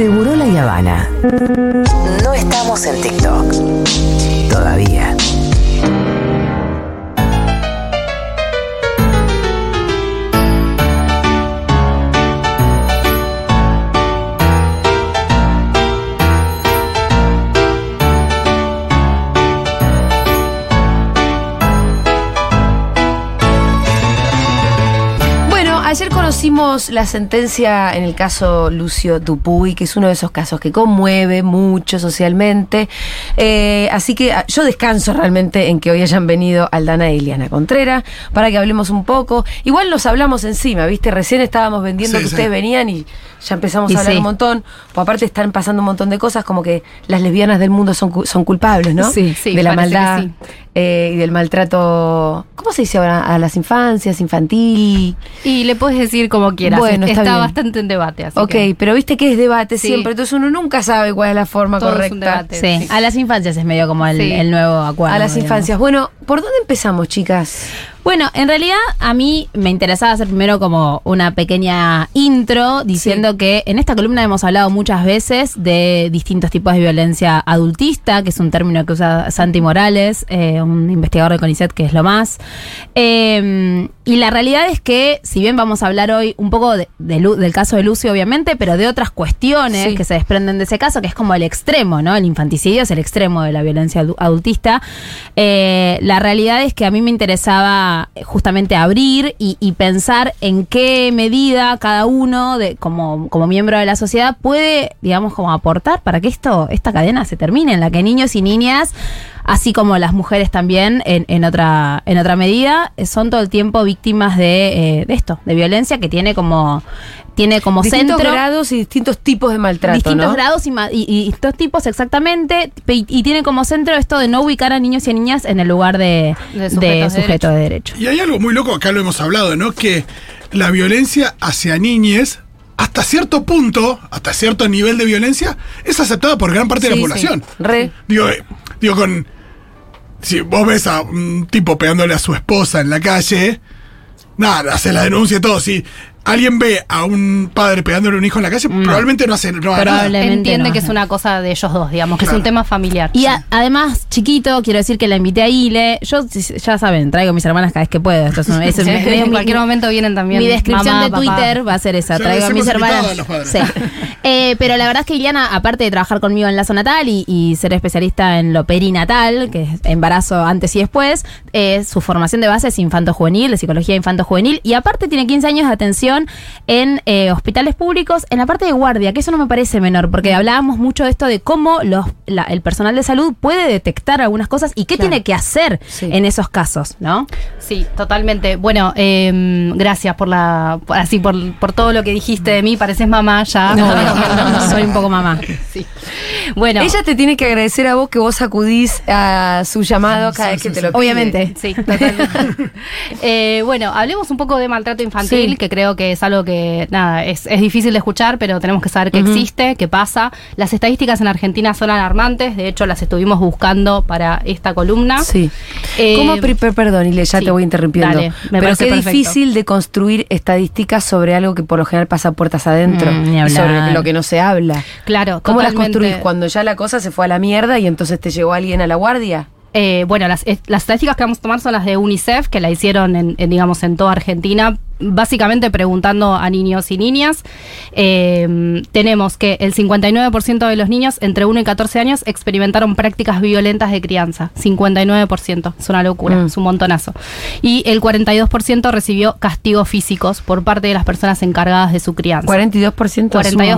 Seguro la Habana. No estamos en TikTok. Todavía. Conocimos la sentencia en el caso Lucio Dupuy, que es uno de esos casos que conmueve mucho socialmente. Eh, así que ah, yo descanso realmente en que hoy hayan venido Aldana y Eliana Contreras para que hablemos un poco. Igual nos hablamos encima, ¿viste? Recién estábamos vendiendo Sí, que sí. ustedes venían y ya empezamos Y a hablar sí. un montón. Pues aparte están pasando un montón de cosas, como que las lesbianas del mundo son, cu- son culpables, ¿no? Sí, sí, de la maldad sí. eh, y del maltrato. ¿Cómo se dice ahora? A las infancias, infantil. Y le puedes decir como quieras. Bueno, está bastante en debate. Así Ok, que pero viste que es debate Sí. siempre, entonces uno nunca sabe cuál es la forma Todo es correcta. un debate. Sí, Sí. a las infancias es medio como el, Sí. el nuevo acuerdo. A las digamos. infancias. Bueno, ¿por dónde empezamos, chicas? Bueno, en realidad a mí me interesaba hacer primero como una pequeña intro diciendo que en esta columna hemos hablado muchas veces de distintos tipos de violencia adultista, que es un término que usa Santi Morales, eh, un investigador de CONICET que es lo más. Eh, y la realidad es que, si bien vamos a hablar hoy un poco de- del caso de Lucio, obviamente, pero de otras cuestiones Sí. que se desprenden de ese caso, que es como el extremo, ¿no? El infanticidio es el extremo de la violencia adu- adultista. Eh, la realidad es que a mí me interesaba justamente abrir y, y pensar en qué medida cada uno, de, como, como miembro de la sociedad, puede, digamos, como aportar para que esto, esta cadena se termine, en la que niños y niñas así como las mujeres también en, en otra en otra medida son todo el tiempo víctimas de, eh, de esto de violencia que tiene como tiene como distintos centro grados y distintos tipos de maltrato, distintos ¿no? grados y, y, y estos tipos exactamente y, y tiene como centro esto de no ubicar a niños y a niñas en el lugar de, De de sujetos de sujeto de derecho. Y hay algo muy loco, acá lo hemos hablado, ¿no? Que la violencia hacia niñes, hasta cierto punto, hasta cierto nivel de violencia, es aceptada por gran parte de la sí. población. Re. Digo, eh, digo, con. Si vos ves a un tipo pegándole a su esposa en la calle, nada, hace la denuncia todo. Si alguien ve a un padre pegándole a un hijo en la calle, probablemente no hace no. Probablemente entiende no. que es una cosa de ellos dos, digamos, que es un tema familiar. Y a- además, chiquito, quiero decir que la invité a Ile. Yo, ya saben, traigo a mis hermanas cada vez que puedo. Esto es un- es un- Sí, es en mi- cualquier momento vienen también. Mi descripción mamá, de papá. Twitter va a ser esa. Ya Traigo a mis hermanas. a los padres. Sí. Eh, pero la verdad es que Iliana, aparte de trabajar conmigo en Lazo Natal y, y ser especialista en lo perinatal, que es embarazo antes y después, eh, su formación de base es infanto-juvenil, de psicología infanto-juvenil, y aparte tiene 15 años de atención en eh, hospitales públicos, en la parte de guardia, que eso no me parece menor, porque hablábamos mucho de esto de cómo los, la- el personal de salud puede detectar algunas cosas y qué Claro. tiene que hacer Sí. en esos casos, ¿no? Sí, totalmente. Bueno, eh, gracias por la, por- así por, por todo lo que dijiste de mí. Pareces mamá ya. soy un poco mamá. Sí. Bueno, Ella te tiene que agradecer a vos que vos acudís a su llamado cada vez que te lo pide. Obviamente. Sí, totalmente. Eh, bueno, hablemos un poco de maltrato infantil, Sí. que creo que es algo que, nada, es, es difícil de escuchar, pero tenemos que saber que existe, que pasa. Las estadísticas en Argentina son alarmantes, de hecho las estuvimos buscando para esta columna. Sí. Eh, ¿Cómo, perdón, Ile, ya sí, te voy interrumpiendo. dale, me Pero qué perfecto. difícil de construir estadísticas sobre algo que por lo general pasa puertas adentro. Mm, y sobre lo que no se habla. Claro, ¿Cómo las construís? Cuando ya la cosa se fue a la mierda y entonces te llegó alguien a la guardia. Eh, bueno, las, es- las estadísticas que vamos a tomar son las de UNICEF, que la hicieron en, en, digamos, en toda Argentina, básicamente preguntando a niños y niñas. Eh, tenemos que el 59% de los niños entre 1 y 14 años experimentaron prácticas violentas de crianza. 59%, es una locura, Mm. es un montonazo. Y el 42% recibió castigos físicos por parte de las personas encargadas de su crianza. 42%. es un 42%,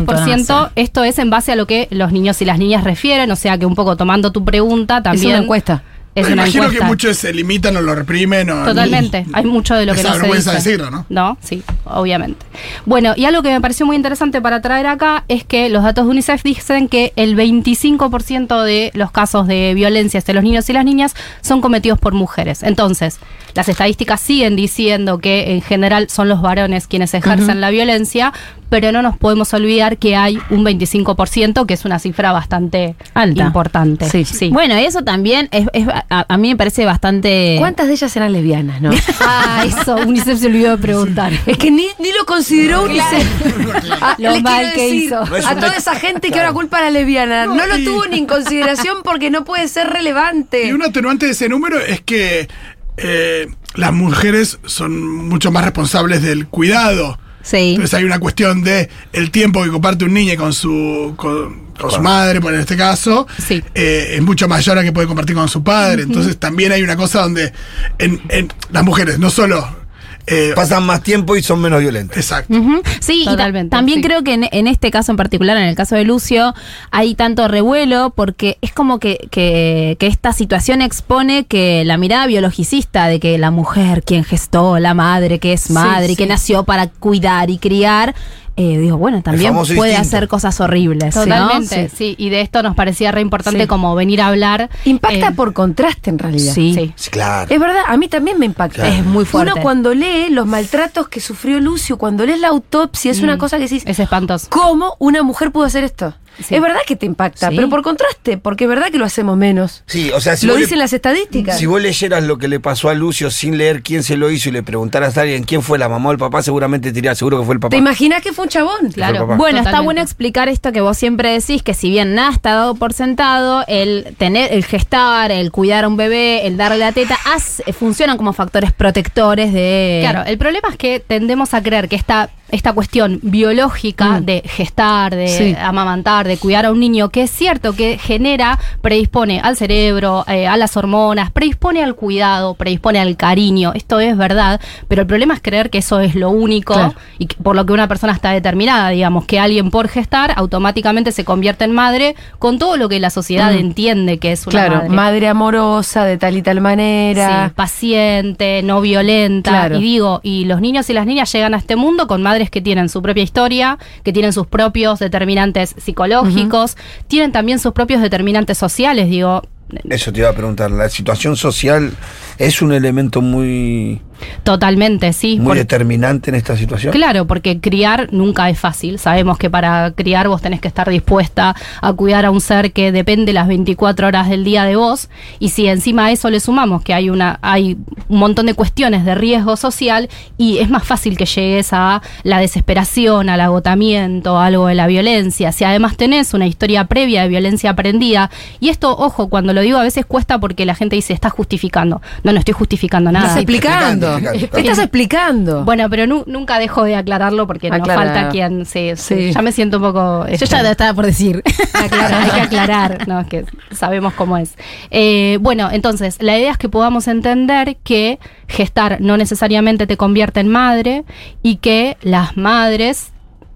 montonazo. esto es en base a lo que los niños y las niñas refieren, o sea que un poco tomando tu pregunta Es también. una encuesta. Es Me una imagino encuesta. que muchos se limitan o lo reprimen. O Totalmente. Hay mucho de lo que no se vergüenza dice. decirlo, ¿no? No, sí, obviamente. Bueno, y algo que me pareció muy interesante para traer acá es que los datos de UNICEF dicen que el 25% de los casos de violencia hacia los niños y las niñas son cometidos por mujeres. Entonces, las estadísticas siguen diciendo que en general son los varones quienes ejercen la violencia, pero no nos podemos olvidar que hay un 25%, que es una cifra bastante Alta. importante. Sí. sí. Bueno, eso también es, es- a, a mí me parece bastante. ¿Cuántas de ellas eran lesbianas, no? Ah, eso, UNICEF se olvidó de preguntar. Es que ni, ni lo consideró UNICEF. Ah, Lo mal que decir hizo. No A toda esa gente que ahora culpa a la lesbiana. No, lo tuvo ni en consideración porque no puede ser relevante. Y un atenuante de ese número es que eh, las mujeres son mucho más responsables del cuidado. Sí. Entonces hay una cuestión de el tiempo que comparte un niño con su con, con su madre, por en este caso, Sí. eh, es mucho mayor a que puede compartir con su padre. Entonces también hay una cosa donde en, en las mujeres no solo eh, Pasan más tiempo y son menos violentas. exacto. Sí, y ta- Totalmente, también sí. creo que en, en este caso en particular, en el caso de Lucio, hay tanto revuelo porque es como que, que, que esta situación expone que la mirada biologicista de que la mujer, quien gestó, la madre, que es madre, y que sí. nació para cuidar y criar, eh, digo, bueno, también puede hacer cosas horribles. ¿no? Totalmente, Sí. sí. Y de esto nos parecía re importante Sí. como venir a hablar. Impacta eh, por contraste en realidad. Sí. Sí. Sí, claro. Es verdad, a mí también me impacta. Claro. Es muy fuerte. Uno cuando lee los maltratos que sufrió Lucio, cuando lees la autopsia, es una Mm, cosa que decís, Es espantoso. ¿cómo una mujer pudo hacer esto? Sí. Es verdad que te impacta, Sí. pero por contraste, porque es verdad que lo hacemos menos. Sí, o sea, si lo le- dicen las estadísticas. Si vos leyeras lo que le pasó a Lucio sin leer quién se lo hizo y le preguntaras a alguien quién fue la mamá o el papá, seguramente te diría seguro que fue el papá. ¿Te imaginas que fue un chabón? Claro. Bueno, está bueno explicar esto que vos siempre decís, que si bien nada está dado por sentado, el tener, el gestar, el cuidar a un bebé, el darle la teta, hace- funcionan como factores protectores de. Claro, el problema es que tendemos a creer que esta, esta cuestión biológica Mm. de gestar, de Sí. amamantar, de cuidar a un niño, que es cierto que genera, predispone al cerebro, eh, a las hormonas, predispone al cuidado, predispone al cariño, esto es verdad, pero el problema es creer que eso es lo único Claro. y que- por lo que una persona está determinada, digamos, que alguien por gestar automáticamente se convierte en madre con todo lo que la sociedad Mm. entiende que es una Claro, madre. madre. amorosa, de tal y tal manera. Sí, paciente, no violenta. Claro. Y digo, y los niños y las niñas llegan a este mundo con madres que tienen su propia historia, que tienen sus propios determinantes psicológicos, tienen también sus propios determinantes sociales, digo. Eso te iba a preguntar. La situación social es un elemento muy, Totalmente, sí. muy por- determinante en esta situación. Claro, porque criar nunca es fácil. Sabemos que para criar vos tenés que estar dispuesta a cuidar a un ser que depende las 24 horas del día de vos. Y si encima a eso le sumamos que hay una, hay un montón de cuestiones de riesgo social, y es más fácil que llegues a la desesperación, al agotamiento, algo de la violencia. Si además tenés una historia previa de violencia aprendida, y esto, ojo, cuando lo digo a veces cuesta porque la gente dice, estás justificando. No, no estoy justificando nada. Estás explicando. Estás explicando. Bueno, pero nu- nunca dejo de aclararlo porque no Aclarar. falta quien sí, sí, Sí. Ya me siento un poco. Yo este, ya estaba por decir. aclarar, hay que aclarar, no, es que sabemos cómo es. Eh, bueno, entonces, la idea es que podamos entender que gestar no necesariamente te convierte en madre y que las madres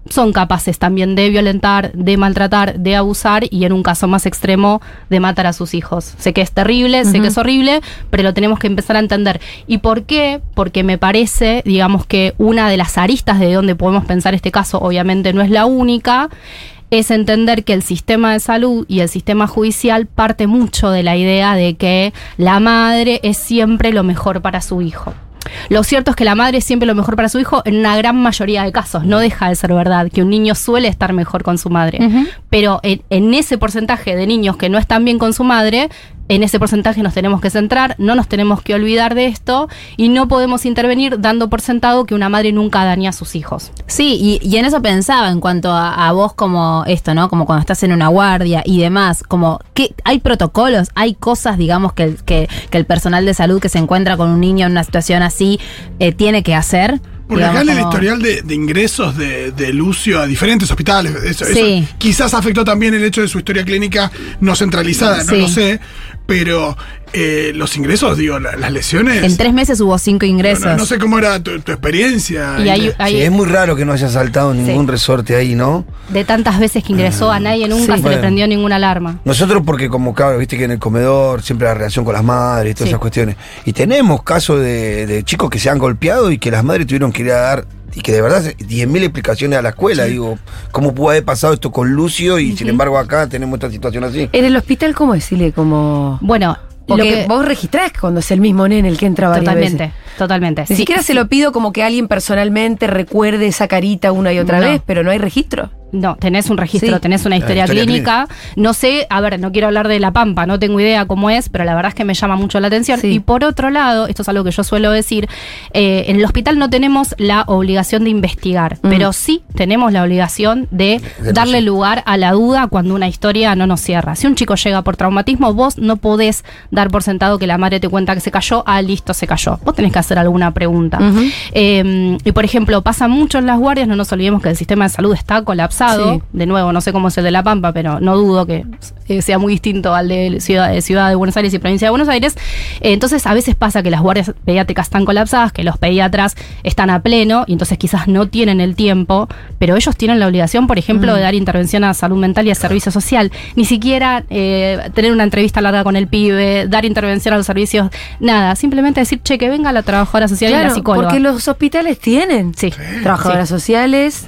son capaces también de violentar, de maltratar, de abusar y en un caso más extremo de matar a sus hijos. Sé que es terrible, sé que es horrible, pero lo tenemos que empezar a entender. ¿Y por qué? Porque me parece, digamos que una de las aristas de donde podemos pensar este caso, obviamente no es la única, es entender que el sistema de salud y el sistema judicial parte mucho de la idea de que la madre es siempre lo mejor para su hijo. Lo cierto es que la madre es siempre lo mejor para su hijo en una gran mayoría de casos. No deja de ser verdad que un niño suele estar mejor con su madre. Pero en, en ese porcentaje de niños que no están bien con su madre, en ese porcentaje nos tenemos que centrar, no nos tenemos que olvidar de esto y no podemos intervenir dando por sentado que una madre nunca daña a sus hijos. Sí, y, y en eso pensaba en cuanto a, a vos como esto, ¿no? Como cuando estás en una guardia y demás, como que hay protocolos, hay cosas, digamos, que, el- que, que el personal de salud que se encuentra con un niño en una situación así eh, tiene que hacer. Porque digamos, acá en el como- historial de, de ingresos de, de Lucio a diferentes hospitales, eso, eso Sí. quizás afectó también el hecho de su historia clínica no centralizada, no lo sé, pero eh, los ingresos, digo, la- las lesiones. En tres meses hubo cinco ingresos. no- no sé cómo era tu, tu experiencia. Y hay, Inés. hay- Sí, es muy raro que no haya saltado ningún Sí. resorte ahí, ¿no? de tantas veces que ingresó a nadie nunca Sí. se le prendió ninguna alarma. Nosotros porque como claro, viste que en el comedor siempre la relación con las madres y todas Sí. esas cuestiones. Y tenemos casos de, de chicos que se han golpeado y que las madres tuvieron que ir a dar, y que de verdad, 10.000 explicaciones a la escuela. Digo, ¿cómo pudo haber pasado esto con Lucio y sin embargo acá tenemos esta situación así? ¿En el hospital cómo es, Sile? Como... Bueno, Porque Lo que- vos registrás cuando es el mismo nene el que entra varias Totalmente, veces. totalmente. Ni Sí, siquiera se lo pido como que alguien personalmente recuerde esa carita una y otra No. vez, pero no hay registro. No, tenés un registro, Sí. tenés una historia, historia clínica. No sé, a ver, no quiero hablar de La Pampa, no tengo idea cómo es, pero la verdad es que me llama mucho la atención. Sí. Y por otro lado, esto es algo que yo suelo decir, eh, en el hospital no tenemos la obligación de investigar, Mm. pero sí tenemos la obligación de De darle lugar a la duda cuando una historia no nos cierra. Si un chico llega por traumatismo, vos no podés dar por sentado que la madre te cuenta que se cayó, ah, listo, se cayó. Vos tenés que hacer alguna pregunta. Eh, y por ejemplo, pasa mucho en las guardias, no nos olvidemos que el sistema de salud está colapsado. Sí. De nuevo, no sé cómo es el de La Pampa, pero no dudo que eh, sea muy distinto al de ciudad, de ciudad de Buenos Aires y provincia de Buenos Aires. Eh, entonces, a veces pasa que las guardias pediátricas están colapsadas, que los pediatras están a pleno y entonces quizás no tienen el tiempo, pero ellos tienen la obligación, por ejemplo, de dar intervención a salud mental y a servicio social. Ni siquiera eh, tener una entrevista larga con el pibe, dar intervención a los servicios, nada. Simplemente decir, che, que venga la trabajadora social y la psicóloga. porque los hospitales tienen Sí. trabajadoras sociales,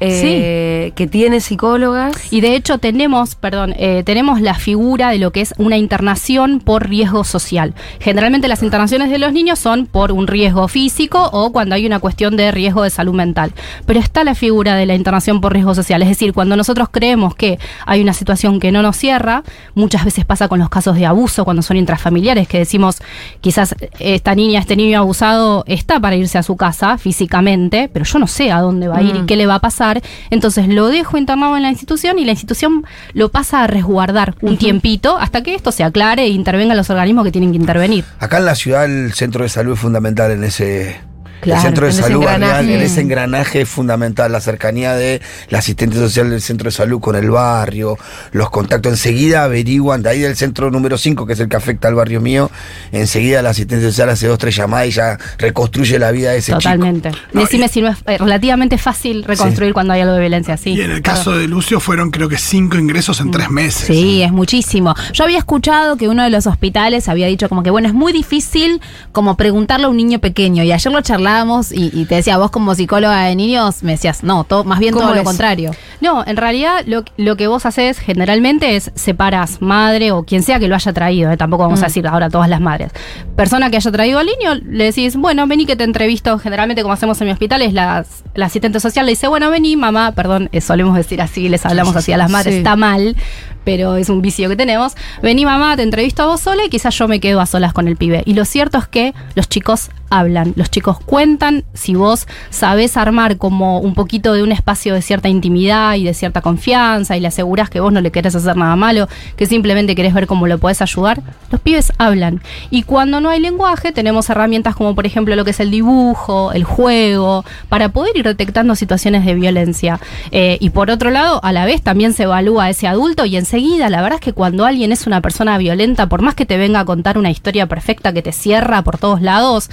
eh, que tienen psicólogas. Y de hecho tenemos, perdón, eh, tenemos la figura de lo que es una internación por riesgo social. Generalmente las internaciones de los niños son por un riesgo físico o cuando hay una cuestión de riesgo de salud mental. Pero está la figura de la internación por riesgo social. Es decir, cuando nosotros creemos que hay una situación que no nos cierra, muchas veces pasa con los casos de abuso, cuando son intrafamiliares, que decimos, quizás esta niña, este niño abusado está para irse a su casa físicamente, pero yo no sé a dónde va a ir y Mm. qué le va a pasar. Entonces lo dejo internado en la institución y la institución lo pasa a resguardar un tiempito hasta que esto se aclare e intervengan los organismos que tienen que intervenir. Acá en la ciudad el centro de salud es fundamental en ese... Claro, el centro de salud barrial, en ese engranaje es fundamental, la cercanía de la asistente social del centro de salud con el barrio, los contactos, enseguida averiguan, de ahí del centro número 5, que es el que afecta al barrio mío, enseguida la asistente social hace dos, tres llamadas y ya reconstruye la vida de ese chico. Totalmente. No, Decime y- si no es eh, relativamente fácil reconstruir cuando hay algo de violencia. Sí. Y en el caso de Lucio fueron creo que cinco ingresos en tres meses. Sí, es muchísimo. Yo había escuchado que uno de los hospitales había dicho como que, bueno, es muy difícil como preguntarle a un niño pequeño. Y ayer lo charlábamos y, y te decía, vos como psicóloga de niños, me decías, no, todo, más bien ¿Cómo todo lo contrario. No, en realidad lo, lo que vos haces generalmente es separas madre o quien sea que lo haya traído, eh, tampoco vamos a decir ahora todas las madres. Persona que haya traído al niño, le decís, bueno, vení que te entrevisto. Generalmente como hacemos en mi hospital es la, la asistente social le dice, bueno, vení mamá, perdón, eh, solemos decir así, les hablamos así a las madres, Sí. está mal, pero es un vicio que tenemos. Vení mamá, te entrevisto a vos sola y quizás yo me quedo a solas con el pibe. Y lo cierto es que los chicos hablan, los chicos cuentan, si vos sabés armar como un poquito de un espacio de cierta intimidad y de cierta confianza y le asegurás que vos no le querés hacer nada malo, que simplemente querés ver cómo lo podés ayudar, los pibes hablan. Y cuando no hay lenguaje, tenemos herramientas como por ejemplo lo que es el dibujo, el juego, para poder ir detectando situaciones de violencia. Eh, y por otro lado, a la vez también se evalúa a ese adulto y enseguida, la verdad es que cuando alguien es una persona violenta, por más que te venga a contar una historia perfecta que te cierra por todos lados,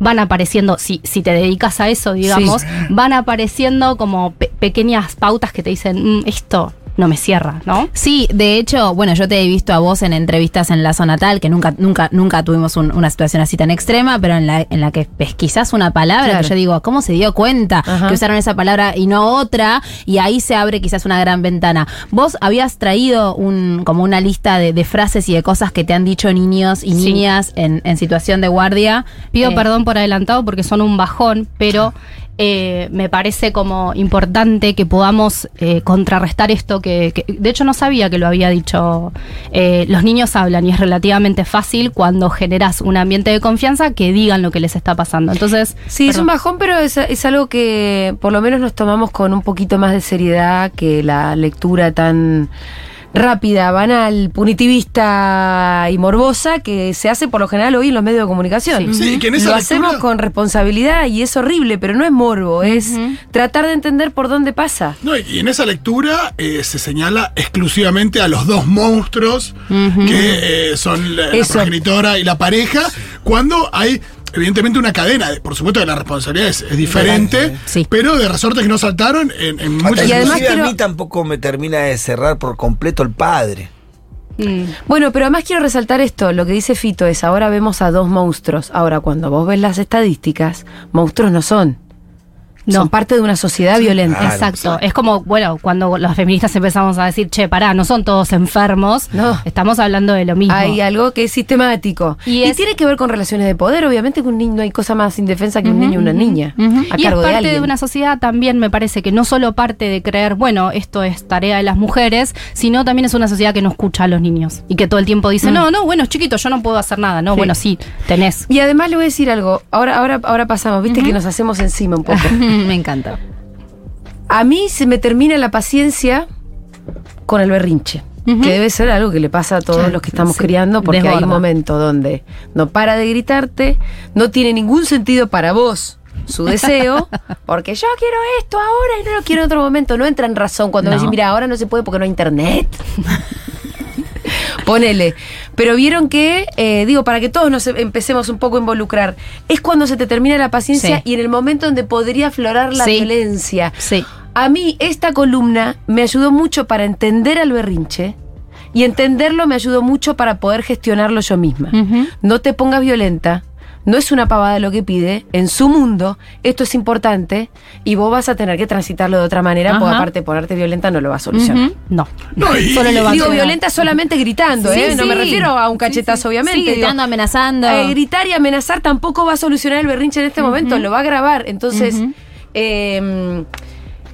van apareciendo, si, si te dedicas a eso, digamos, van apareciendo como pe- pequeñas pautas que te dicen, "Mm, esto no me cierra, ¿no? Sí, de hecho, bueno, yo te he visto a vos en entrevistas en la zona tal, que nunca, nunca, nunca tuvimos un- una situación así tan extrema, pero en la, en la que pesquisás una palabra Claro. que yo digo, ¿cómo se dio cuenta Ajá. que usaron esa palabra y no otra? Y ahí se abre quizás una gran ventana. Vos habías traído un, como una lista de, de frases y de cosas que te han dicho niños y Sí. niñas en, en situación de guardia. Pido Eh, perdón por adelantado porque son un bajón, pero eh, me parece como importante que podamos eh, contrarrestar esto que, que- de hecho no sabía que lo había dicho. Eh, los niños hablan y es relativamente fácil cuando generas un ambiente de confianza que digan lo que les está pasando. Entonces, Sí, es un bajón, pero es, es algo que por lo menos nos tomamos con un poquito más de seriedad que la lectura tan rápida, banal, punitivista y morbosa que se hace por lo general hoy en los medios de comunicación. Sí, que en esa lo lectura- hacemos con responsabilidad y es horrible, pero no es morbo, es tratar de entender por dónde pasa. No, y en esa lectura eh, se señala exclusivamente a los dos monstruos que eh, son la, la progenitora y la pareja, cuando hay evidentemente una cadena, de- por supuesto que la responsabilidad es, es diferente, Sí. pero de resortes que no saltaron en, en muchas Y además quiero- a mí tampoco me termina de cerrar por completo el padre. Mm. Bueno, pero además quiero resaltar esto, lo que dice Fito es, ahora vemos a dos monstruos. Ahora, cuando vos ves las estadísticas, monstruos no son. No. Son parte de una sociedad violenta. Claro. Exacto. Es como, bueno, cuando los feministas empezamos a decir, che, pará, no son todos enfermos. No. Estamos hablando de lo mismo. Hay algo que es sistemático. Y Y, es- tiene que ver con relaciones de poder. Obviamente que un niño no hay cosa más indefensa que un niño y una niña. ujú. A y es cargo parte de una sociedad también, me parece que no solo parte de creer, bueno, esto es tarea de las mujeres, sino también es una sociedad que no escucha a los niños y que todo el tiempo dice, no, no, bueno, chiquito, yo no puedo hacer nada. No, Mm. Sí. bueno, sí, tenés. Y además le voy a decir algo. Ahora, ahora, ahora pasamos. Viste que nos hacemos encima un poco. Me encanta. A mí se me termina la paciencia con el berrinche. Que debe ser algo que le pasa a todos los que estamos criando, porque hay un momento donde no para de gritarte, no tiene ningún sentido para vos su deseo, porque yo quiero esto ahora y no lo quiero en otro momento. No entra en razón cuando No. me decís, mira, ahora no se puede porque no hay internet. Ponele. Pero vieron que, eh, digo, para que todos nos empecemos un poco a involucrar, es cuando se te termina la paciencia Sí. y en el momento donde podría aflorar la Sí. violencia. Sí. A mí esta columna me ayudó mucho para entender al berrinche y entenderlo me ayudó mucho para poder gestionarlo yo misma. No te pongas violenta, no es una pavada lo que pide, en su mundo esto es importante y vos vas a tener que transitarlo de otra manera, porque aparte ponerte violenta no lo va a solucionar. No. No, y- Solo lo va a Digo hacer. violenta solamente gritando, Sí, ¿eh? No me refiero a un cachetazo, obviamente. Sí, Digo, gritando, amenazando. eh, gritar y amenazar tampoco va a solucionar el berrinche en este momento, lo va a agravar. Entonces, eh,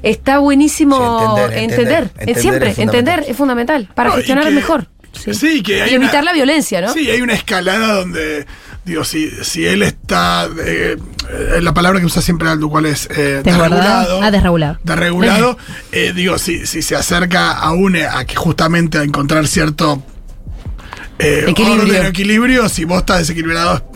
está buenísimo Sí, entender, entender, entender. Entender siempre, es entender es fundamental para No, gestionar que- mejor. Sí, que hay y evitar una- la violencia, ¿no? Sí, hay una escalada donde, digo, si, si él está, eh, eh, la palabra que usa siempre Aldo, ¿cuál es? Eh, desregulado. Ah, desregulado. Desregulado, eh, digo, si, si se acerca aún a que justamente a encontrar cierto eh, Equilibrio. orden equilibrio, si vos estás desequilibrado,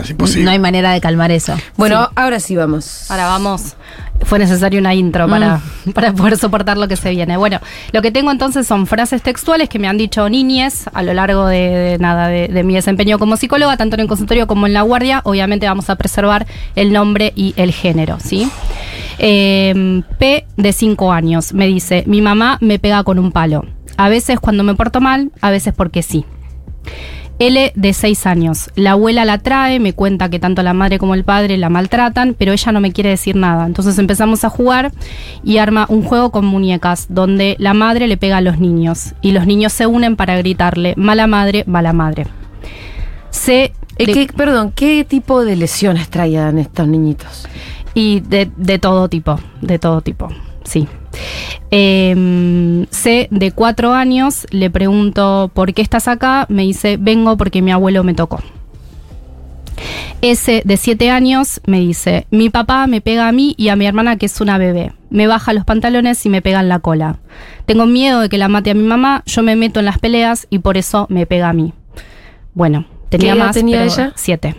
es imposible. No hay manera de calmar eso. Bueno, ahora sí vamos. Ahora vamos. Fue necesario una intro para, para poder soportar lo que se viene. Bueno, lo que tengo entonces son frases textuales que me han dicho niñes a lo largo de, de nada de, de mi desempeño como psicóloga, tanto en el consultorio como en la guardia. Obviamente vamos a preservar el nombre y el género, ¿sí? Eh, P de 5 años me dice, mi mamá me pega con un palo. A veces cuando me porto mal, a veces porque sí. L de 6 años. La abuela la trae, me cuenta que tanto la madre como el padre la maltratan, pero ella no me quiere decir nada. Entonces empezamos a jugar y arma un juego con muñecas donde la madre le pega a los niños y los niños se unen para gritarle mala madre, mala madre. C Eh, de- ¿qué- perdón, ¿qué tipo de lesiones traían estos niñitos? y de, de todo tipo, de todo tipo, sí. Eh, C, de cuatro años, le pregunto, ¿por qué estás acá? Me dice, vengo porque mi abuelo me tocó. S, de siete años, me dice, mi papá me pega a mí y a mi hermana que es una bebé. Me baja los pantalones y me pega en la cola. Tengo miedo de que la mate a mi mamá, yo me meto en las peleas y por eso me pega a mí. Bueno, tenía ¿Qué edad más, tenía pero ella? siete.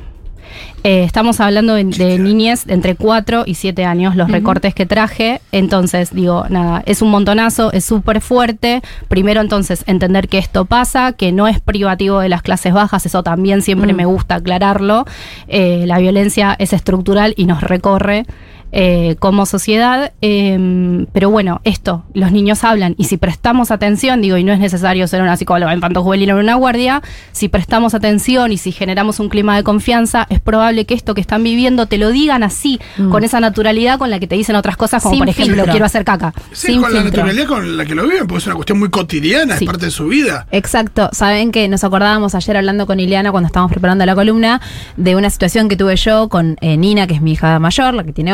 Eh, estamos hablando de, de niñez de entre 4 y 7 años, los recortes que traje. Entonces, digo, nada, es un montonazo, es súper fuerte. Primero, entonces, entender que esto pasa, que no es privativo de las clases bajas, eso también siempre me gusta aclararlo. Eh, la violencia es estructural y nos recorre. Eh, como sociedad, eh, pero bueno, esto, los niños hablan y si prestamos atención, digo, y no es necesario ser una psicóloga infanto juvenil o una guardia, si prestamos atención y si generamos un clima de confianza, es probable que esto que están viviendo te lo digan así, con esa naturalidad con la que te dicen otras cosas, como Sin por ejemplo, filtro. quiero hacer caca. Sí, sin con la naturalidad con la que lo viven, porque es una cuestión muy cotidiana, Sí. es parte de su vida. Exacto. Saben que nos acordábamos ayer hablando con Ileana cuando estábamos preparando la columna de una situación que tuve yo con eh, Nina, que es mi hija mayor, la que tiene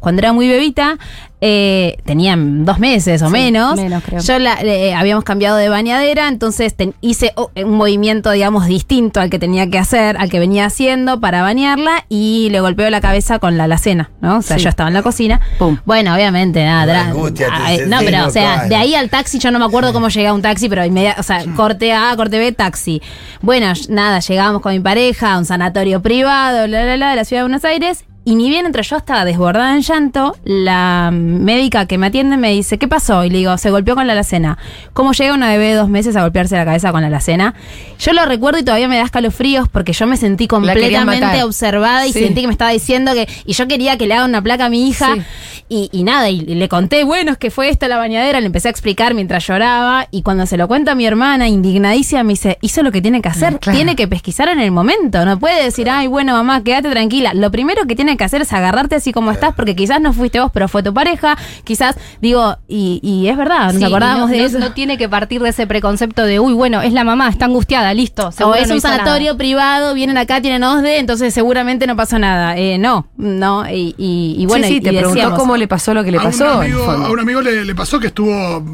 cuando era muy bebita. Eh, tenían dos meses o Sí, menos. menos, creo. Yo la, eh, habíamos cambiado de bañadera, entonces ten- hice oh, un movimiento, digamos, distinto al que tenía que hacer, al que venía haciendo para bañarla y le golpeó la cabeza con la alacena, ¿no? O sea, Sí. yo estaba en la cocina. Pum. Bueno, obviamente, nada. Angustia, Ay, no, pero, o sea, de ahí al taxi, yo no me acuerdo cómo llegué a un taxi, pero inmediatamente, o sea, corte A, corte B, taxi. Bueno, nada, llegábamos con mi pareja a un sanatorio privado, bla, bla, bla, de la ciudad de Buenos Aires. Y ni bien entre yo estaba desbordada en llanto, la médica que me atiende me dice, ¿qué pasó? Y le digo, se golpeó con la alacena. ¿Cómo llega una bebé de dos meses a golpearse la cabeza con la alacena? Yo lo recuerdo y todavía me da escalofríos porque yo me sentí completamente observada y Sí. sentí que me estaba diciendo que... Y yo quería que le haga una placa a mi hija. Sí. Y, y nada, y, le conté, bueno, es que fue esta la bañadera, le empecé a explicar mientras lloraba. Y cuando se lo cuenta a mi hermana, indignadísima, me dice, hizo lo que tiene que hacer, Ah, claro. tiene que pesquisar en el momento. No puede decir, ay, bueno, mamá, quédate tranquila. Lo primero que tiene tiene que hacer es agarrarte así como estás, porque quizás no fuiste vos, pero fue tu pareja, quizás, digo, y, y es verdad, nos Sí, acordábamos no, de no- eso. No tiene que partir de ese preconcepto de, uy, bueno, es la mamá, está angustiada, listo. o es no un hizo nada". sanatorio privado, vienen acá, tienen OSDE, entonces seguramente no pasó nada. Eh, no, no, y, y, y bueno, sí, sí, y- te y preguntó decíamos, cómo le pasó lo que le a pasó. un amigo, a un amigo le, le pasó que estuvo.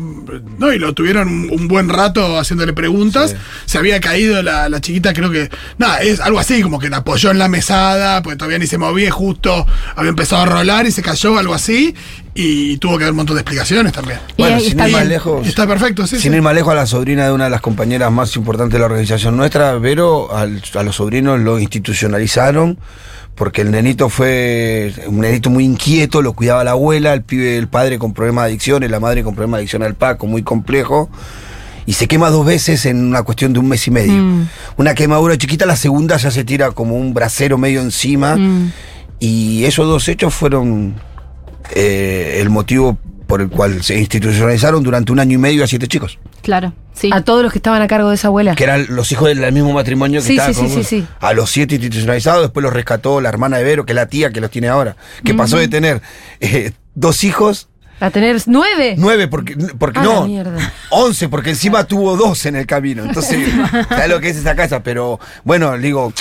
No, y lo tuvieron un, un buen rato haciéndole preguntas. Se había caído la, la chiquita, creo que. Nada, es algo así, como que la apoyó en la mesada, porque todavía ni se movía, y justo había empezado a rolar y se cayó, algo así. Y tuvo que dar un montón de explicaciones también. Y Bueno, sin está ir más lejos. Está perfecto, sí. Sin sí. ir más lejos a la sobrina de una de las compañeras más importantes de la organización nuestra, Vero, al- a los sobrinos lo institucionalizaron porque el nenito fue un nenito muy inquieto, lo cuidaba la abuela, el pibe, el padre con problemas de adicciones, la madre con problemas de adicción al Paco, muy complejo. Y se quema dos veces en una cuestión de un mes y medio. Mm. Una quemadura chiquita, la segunda ya se tira como un brasero medio encima. Mm. Y esos dos hechos fueron eh, el motivo por el cual se institucionalizaron durante un año y medio a siete chicos. Claro, sí. A todos los que estaban a cargo de esa abuela. Que eran los hijos del mismo matrimonio que Sí, estaba sí, con- sí, sí, sí. A los siete institucionalizados, después los rescató la hermana de Vero, que es la tía que los tiene ahora. Que pasó de tener eh, dos hijos, A tener nueve. nueve, porque, porque no, once, porque encima tuvo dos en el camino. Entonces, ¿sabes lo que es esa casa? Pero bueno, digo,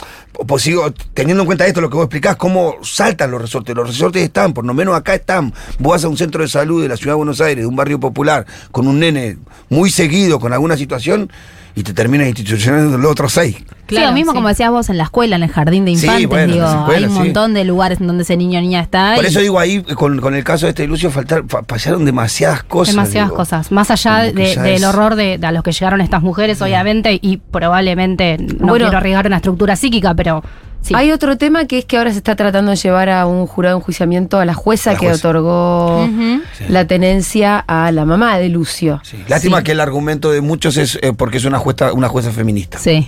pues sigo, teniendo en cuenta esto, lo que vos explicás, cómo saltan los resortes. Los resortes están, por lo menos acá están. Vos vas a un centro de salud de la ciudad de Buenos Aires, de un barrio popular, con un nene muy seguido, con alguna situación, y te terminas institucionalizando los otros seis. sí, lo mismo sí. como decías vos en la escuela, en el jardín de Sí, infantes, bueno, digo, escuelas, hay un sí. montón de lugares en donde ese niño o niña está. Por y- eso digo ahí, con, con el caso de este Lucio, faltar, fa- pasaron demasiadas cosas. Demasiadas digo. cosas. Más allá de- del es- horror de, de a los que llegaron estas mujeres, obviamente, y probablemente no Bueno. quiero arriesgar una estructura psíquica, pero sí. Hay otro tema que es que ahora se está tratando de llevar a un jurado de enjuiciamiento a la jueza La que jueza. otorgó la tenencia a la mamá de Lucio. Sí. Lástima Sí. que el argumento de muchos es eh, porque es una jueza, una jueza feminista. Sí.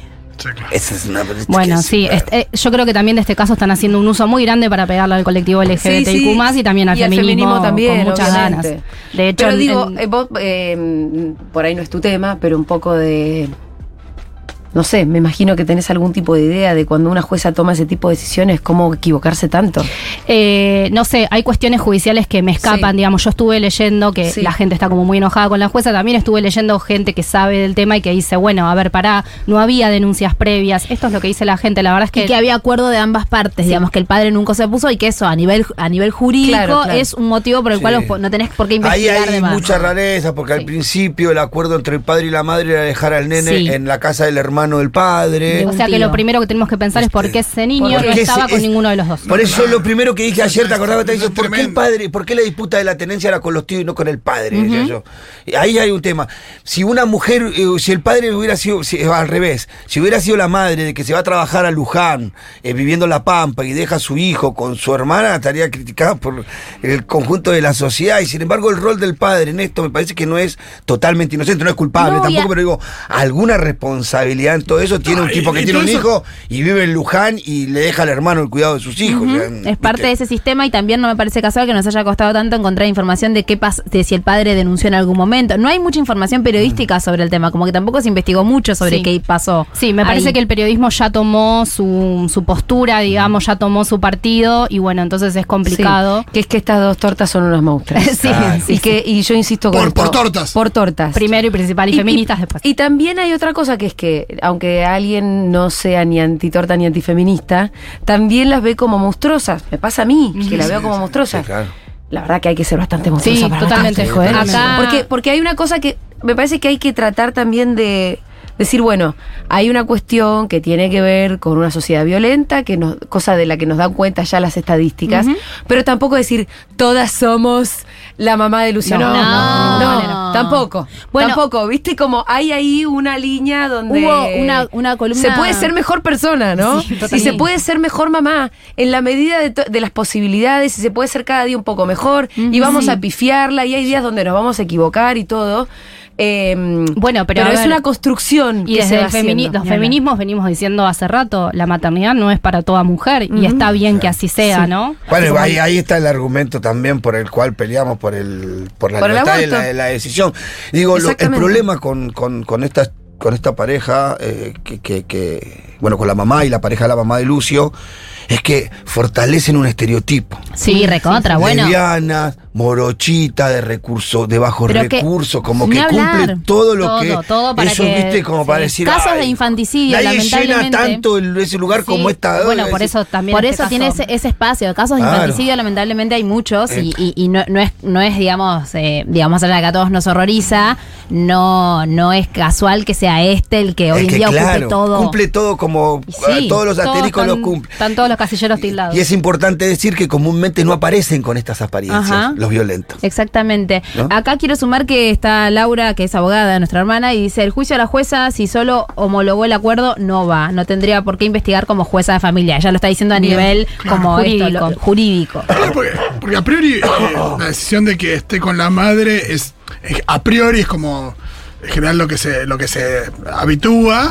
Esa es una. Bueno, sí, este, eh, yo creo que también de este caso están haciendo un uso muy grande para pegarle al colectivo LGBTIQ Sí, sí. más y también al feminismo, también, con muchas obviamente. ganas. De hecho, pero en- digo, en- eh, vos, eh, por ahí no es tu tema, pero un poco de. No sé, me imagino que tenés algún tipo de idea de cuando una jueza toma ese tipo de decisiones, cómo equivocarse tanto. Eh, no sé, hay cuestiones judiciales que me escapan, Sí. digamos, yo estuve leyendo que Sí. la gente está como muy enojada con la jueza, también estuve leyendo gente que sabe del tema y que dice, bueno, a ver, pará, no había denuncias previas, esto es lo que dice la gente, la verdad es que... Y que había acuerdo de ambas partes, digamos que el padre nunca se puso y que eso a nivel a nivel jurídico Claro, claro. es un motivo por el Sí. cual no tenés por qué Ahí investigar hay de más. mucha rareza, porque al principio el acuerdo entre el padre y la madre era dejar al nene Sí. en la casa del hermano del padre. O sea que lo primero que tenemos que pensar es por qué ese niño no estaba con ninguno de los dos. Por eso lo primero que dije ayer, ¿te acordabas? Te dije, ¿por qué el padre? ¿Por qué la disputa de la tenencia era con los tíos y no con el padre? Decía yo. Y Ahí hay un tema. Si una mujer, eh, si el padre hubiera sido, si- al revés, si hubiera sido la madre de que se va a trabajar a Luján, eh, viviendo en La Pampa y deja a su hijo con su hermana, estaría criticada por el conjunto de la sociedad. Y sin embargo, el rol del padre en esto me parece que no es totalmente inocente, no es culpable No, tampoco, a- pero digo, alguna responsabilidad en todo eso tiene un tipo que tiene un hijo y vive en Luján y le deja al hermano el cuidado de sus hijos. Ujú. o sea, Es parte de ese sistema y también no me parece casual que nos haya costado tanto encontrar información de qué pas de si el padre denunció en algún momento. No hay mucha información periodística sobre el tema, como que tampoco se investigó mucho sobre Sí. qué pasó. Sí, me ahí. parece que el periodismo ya tomó su, su postura, digamos, ya tomó su partido y bueno, entonces es complicado. Sí, que es que estas dos tortas son unas monstruas. Sí, y que y yo insisto con Por- esto, por tortas. Por tortas. Primero y principal, y, feministas después. Y también hay otra cosa que es que, aunque alguien no sea ni antitorta ni antifeminista, también las ve como monstruosas. Me pasa a mí, que la veo como monstruosas. Sí, claro. La verdad que hay que ser bastante monstruosa Sí, para totalmente. Acá- Porque, porque hay una cosa que me parece que hay que tratar también de decir, bueno, hay una cuestión que tiene que ver con una sociedad violenta, que nos, cosa de la que nos dan cuenta ya las estadísticas, pero tampoco decir, todas somos la mamá de Luciano. No, no, no, no, tampoco. Bueno. tampoco, viste como hay ahí una línea donde Hubo una- una columna- se puede ser mejor persona, ¿no? Sí, y se puede ser mejor mamá en la medida de, de las posibilidades y se puede ser cada día un poco mejor y vamos a pifiarla y hay días donde nos vamos a equivocar y todo. Eh, Bueno, pero a es ver, una construcción Y que se desde va el femini- haciendo. los feminismos venimos diciendo hace rato, la maternidad no es para toda mujer y está bien que así sea, ¿no? Bueno, Como- ahí, ahí está el argumento también por el cual peleamos por el por la Por libertad de aborto. la, de la decisión. Digo, lo- el problema con, con, con estas con esta pareja, eh, que, que- que- bueno, con la mamá y la pareja de la mamá de Lucio, es que fortalecen un estereotipo. Sí, recontra, bueno. Lesbianas, morochita, de recursos, de bajos Pero que- recursos, como que hablar. cumple todo lo Todo, que. todo para eso, que- viste, como sí. para decir. Casos de "Ay, infanticidio, nadie llena lamentablemente". tanto el- ese lugar Sí, como esta. bueno, por eso también Por este eso caso- tiene ese, ese espacio. Casos de infanticidio, lamentablemente hay muchos y, Eh. y- y no, no es, no es, digamos, eh, digamos, algo que a todos nos horroriza. No, no es casual que sea este el que hoy es en día claro, ocupe todo. Cumple todo como. Y sí, eh, todos los asteriscos los están- cumple. Están todos los casilleros tildados. Y es importante decir que comúnmente no aparecen con estas apariencias, Ajá. Los violentos. Exactamente. ¿No? Acá quiero sumar que está Laura, que es abogada, nuestra hermana, y dice, el juicio a la jueza, si solo homologó el acuerdo, no va. No tendría por qué investigar como jueza de familia. Ella lo está diciendo a Bien. nivel como Jurídico. esto, lo- jurídico. Porque, porque a priori eh, la decisión de que esté con la madre es, a priori es como en general lo que se lo que se habitúa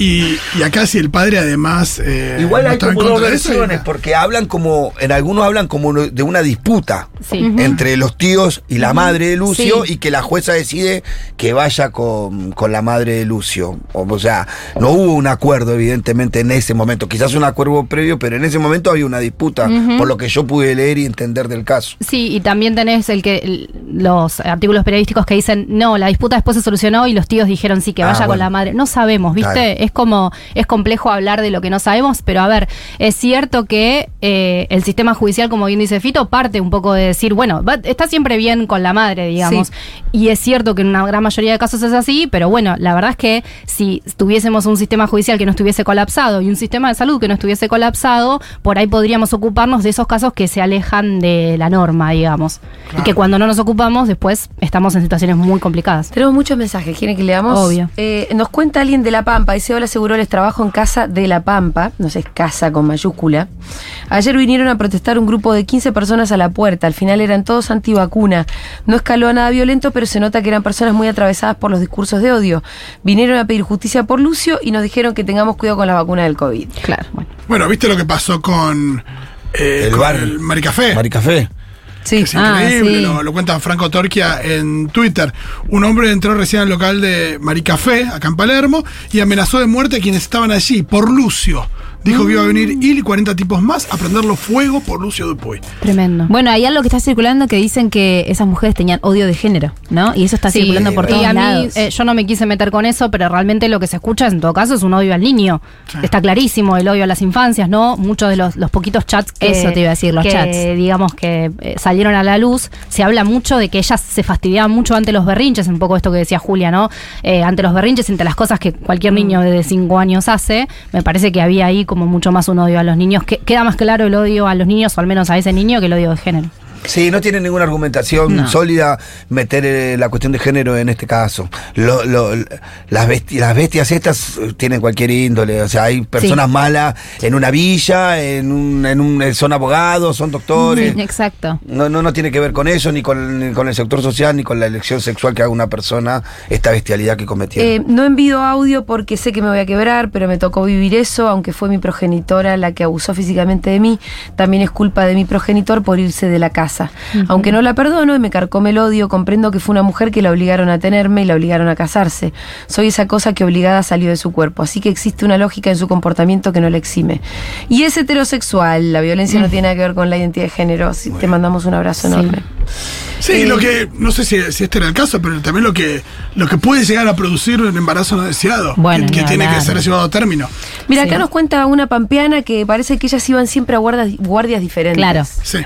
y, y acá si el padre además eh, Igual no hay como dos eso, versiones, porque hablan como, en algunos hablan como de una disputa Sí. entre los tíos y la madre de Lucio Sí. y que la jueza decide que vaya con, con la madre de Lucio. O, o sea, no hubo un acuerdo evidentemente en ese momento, quizás un acuerdo previo, pero en ese momento había una disputa, por lo que yo pude leer y entender del caso. Sí, y también tenés el que los artículos periodísticos que dicen, no, la disputa después se solucionó y los tíos dijeron sí, que Ah, vaya con la madre. No sabemos, ¿viste? Claro. Es como, es complejo hablar de lo que no sabemos, pero a ver, es cierto que eh, el sistema judicial, como bien dice Fito, parte un poco de decir, bueno, va- está siempre bien con la madre, digamos. Sí. Y es cierto que en una gran mayoría de casos es así, pero bueno, la verdad es que si tuviésemos un sistema judicial que no estuviese colapsado y un sistema de salud que no estuviese colapsado, por ahí podríamos ocuparnos de esos casos que se alejan de la norma, digamos. Y que cuando no nos ocupamos, después estamos en situaciones muy complicadas. Tenemos muchos mensajes, ¿quieren que leamos? Obvio. Eh, nos cuenta alguien de La Pampa, dice, hola, seguro les trabajo en casa de La Pampa, no sé, es casa con mayúscula. Ayer vinieron a protestar un grupo de 15 personas a la puerta, al final eran todos antivacuna. No escaló a nada violento, pero se nota que eran personas muy atravesadas por los discursos de odio. Vinieron a pedir justicia por Lucio y nos dijeron que tengamos cuidado con la vacuna del COVID. Claro, bueno. Bueno, ¿viste lo que pasó con, eh, El con bar. el Maricafé? Maricafé. Sí, Es Ah, increíble, sí. lo, lo cuenta Franco Torquia en Twitter. Un hombre entró recién al local de Maricafé, acá en Palermo, y amenazó de muerte a quienes estaban allí, por Lucio. Dijo que iba a venir él y 40 tipos más a prenderlo fuego por Lucio Dupuy. Tremendo. Bueno, hay algo que está circulando que dicen que esas mujeres tenían odio de género, ¿no? Y eso está Sí, circulando por y todos a mí, lados. eh, yo no me quise meter con eso, pero realmente lo que se escucha en todo caso es un odio al niño. Sí. Está clarísimo el odio a las infancias, ¿no? Muchos de los, los poquitos chats que, Eso te iba a decir, los que, chats. digamos que eh, salieron a la luz, se habla mucho de que ellas se fastidiaban mucho ante los berrinches, un poco esto que decía Julia, ¿no? Eh, ante los berrinches, entre las cosas que cualquier niño de 5 años hace, me parece que había ahí como mucho más un odio a los niños. Que, queda más claro el odio a los niños, o al menos a ese niño, que el odio de género. Sí, no tiene ninguna argumentación No. sólida meter eh, la cuestión de género en este caso. Lo- lo- las, besti- las bestias estas eh, tienen cualquier índole. O sea, hay personas malas en una villa, en un, en un eh, son abogados, son doctores. Sí, exacto. No, no, no tiene que ver con eso, ni con, ni con el sector social, ni con la elección sexual que haga una persona, esta bestialidad que cometió. Eh, no envío audio porque sé que me voy a quebrar, pero me tocó vivir eso, aunque fue mi progenitora la que abusó físicamente de mí, también es culpa de mi progenitor por irse de la casa. Aunque no la perdono y me carcome el odio, comprendo que fue una mujer que la obligaron a tenerme y la obligaron a casarse. Soy esa cosa que obligada salió de su cuerpo, así que existe una lógica en su comportamiento que no le exime. Y es heterosexual, la violencia no tiene nada que ver con la identidad de género. Sí, te mandamos un abrazo Sí. enorme. Sí, Eh, lo que, no sé si, si este era el caso, pero también lo que, lo que puede llegar a producir un embarazo no deseado, Bueno, que, tiene que ser llevado a término. Mira, Sí. acá nos cuenta una pampeana que parece que ellas iban siempre a guardas- guardias diferentes. Claro. Sí.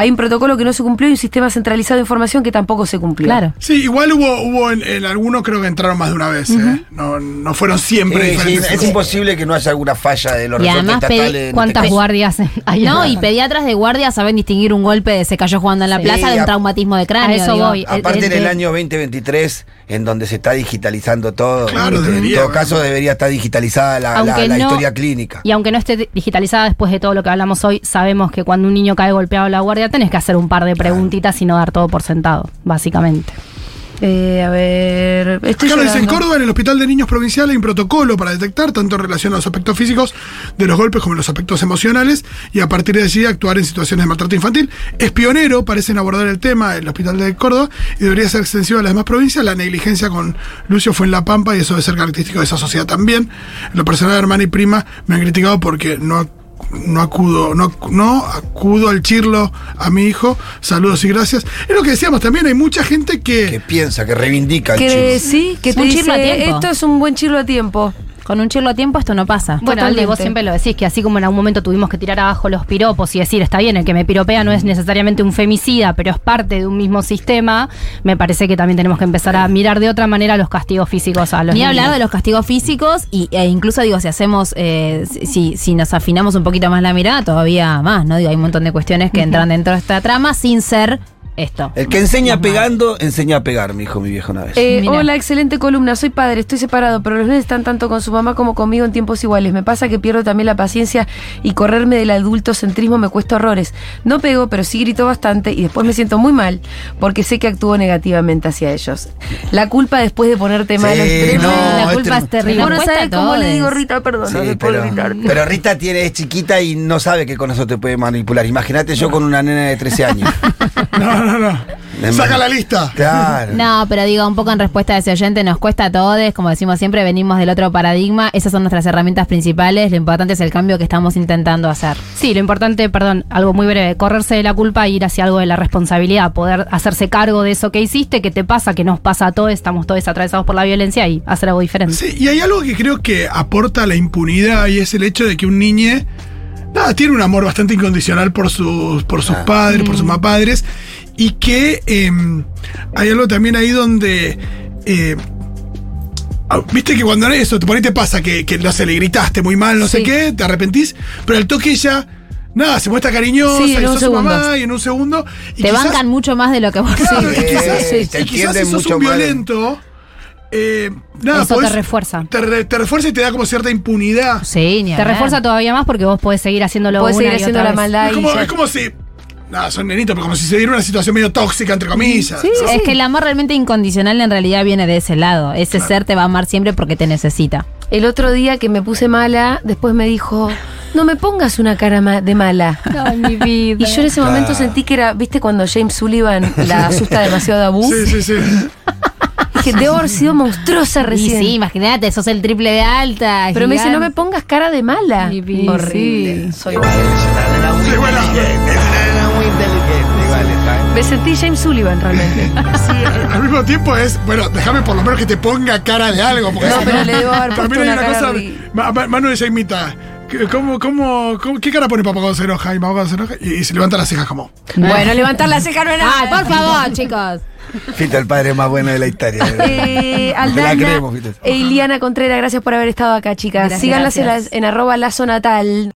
Hay un protocolo que no se cumplió y un sistema centralizado de información que tampoco se cumplió. Claro. Sí, igual hubo, hubo en, en algunos creo que entraron más de una vez, ¿eh? no, no fueron siempre Sí, sí, diferentes. es imposible que no haya alguna falla de los Y resortes además estatales. este ¿Cuántas guardias hay? No, y pediatras de guardia saben distinguir un golpe de se cayó jugando en la Sí. plaza de un traumatismo de cráneo. a eso digo. voy. Aparte el- en el el- año 2023, en donde se está digitalizando todo, Claro, en debería, todo caso debería estar digitalizada la, la- la no- historia clínica. Y aunque no esté digitalizada después de todo lo que hablamos hoy, sabemos que cuando un niño cae golpeado a la guardia tenés que hacer un par de preguntitas y no dar todo por sentado, básicamente. Eh, a ver. Estoy Acá dice, en. Córdoba, en el Hospital de Niños Provincial, hay un protocolo para detectar tanto en relación a los aspectos físicos de los golpes como en los aspectos emocionales y a partir de allí actuar en situaciones de maltrato infantil. Es pionero, parecen abordar el tema el Hospital de Córdoba y debería ser extensivo a las demás provincias. La negligencia con Lucio fue en La Pampa y eso debe ser característico de esa sociedad también. En lo personal, hermana y prima me han criticado porque no no acudo, no, no acudo al chirlo a mi hijo. Saludos y gracias. Es lo que decíamos también, hay mucha gente que, Que piensa, que reivindica el Que chico. sí, que te Un chirlo a dice, tiempo. esto es un buen chirlo a tiempo. Con un chirlo a tiempo esto no pasa. Bueno, Aldi, vos siempre lo decís, que así como en algún momento tuvimos que tirar abajo los piropos y decir, está bien, el que me piropea no es necesariamente un femicida, pero es parte de un mismo sistema, me parece que también tenemos que empezar a mirar de otra manera los castigos físicos a los Ni niños. hablar de los castigos físicos y, e incluso digo, si hacemos, eh, si, si nos afinamos un poquito más la mirada, todavía más, ¿no? Digo, hay un montón de cuestiones que entran dentro de esta trama sin ser esto. El que enseña pegando, enseña a pegar, me dijo mi viejo una vez. Eh, hola, excelente columna. Soy padre, estoy separado, pero los nenes están tanto con su mamá como conmigo en tiempos iguales. Me pasa que pierdo también la paciencia y correrme del adultocentrismo me cuesta horrores. No pego, pero sí grito bastante y después me siento muy mal porque sé que actúo negativamente hacia ellos. La culpa después de ponerte mal Sí, es no, la es culpa trem- es terrible. Vos no Cuesta sabés cómo le digo Rita, perdón, Sí, no te puedo pero, gritar. pero Rita tiene, es chiquita y no sabe que con eso te puede manipular. Imagínate yo con una nena de 13 años. No, no, no. Me Saca la lista. Claro. No, pero digo, un poco en respuesta a ese oyente, nos cuesta a todos, como decimos siempre, venimos del otro paradigma, esas son nuestras herramientas principales, lo importante es el cambio que estamos intentando hacer. Sí, lo importante, perdón, algo muy breve, correrse de la culpa e ir hacia algo de la responsabilidad, poder hacerse cargo de eso que hiciste, que te pasa, que nos pasa a todos, estamos todos atravesados por la violencia y hacer algo diferente. Sí, y hay algo que creo que aporta la impunidad y es el hecho de que un niño nada, tiene un amor bastante incondicional por sus, por sus padres, por sus más padres, y que eh, hay algo también ahí donde. eh, ah, Viste que cuando eso, por ahí te pasa que, que no sé, le gritaste muy mal, no sé qué, te arrepentís, pero al toque ella, nada, se muestra cariñosa, Sí, en y un sos su segundo. mamá, y en un segundo. Y Te quizás- bancan mucho más de lo que vos Claro, Sí, y quizás, te y quizás entienden si sos mucho un violento, eh, nada, Eso te refuerza. Te, re- te refuerza y te da como cierta impunidad. Sí, ni Te refuerza todavía más porque vos podés seguir haciéndolo Podés una seguir y haciendo otra la vez. maldad como, es como si. Nada, son nenitos, pero como si se diera una situación medio tóxica, entre comillas. Sí, es que el amor realmente incondicional en realidad viene de ese lado. Ese ser te va a amar siempre porque te necesita. El otro día que me puse mala, después me dijo, no me pongas una cara ma- de mala. Ay, mi vida. Y yo en ese momento Claro. sentí que era, ¿viste cuando James Sullivan la asusta demasiado a Boo? Sí, sí, sí. Dije, debo haber sido monstruosa Y recién. sí, imagínate, sos el triple de alta. Pero me dice, no me pongas cara de mala. Mi vida. Horrible. Sí. Soy Sí, bueno. Me sentí James Sullivan realmente. Sí, al mismo tiempo es, bueno, déjame por lo menos que te ponga cara de algo. Porque No, pero le debo haber puesto También hay una cosa. de- Ma- Ma- Manu de imita. ¿Cómo, cómo, cómo, ¿Qué cara pone papá cuando se enoja? Y mamá cuando se enoja. Y, y se levanta las cejas como. bueno, levantar la ceja no era Ay, por favor, chicos. Fita, el padre más bueno de la historia. Eh, Te la Aldana creemos, Fita. e Iliana Contreras, gracias por haber estado acá, chicas. Gracias, Síganlas en, gracias. las- en arroba lazo natal.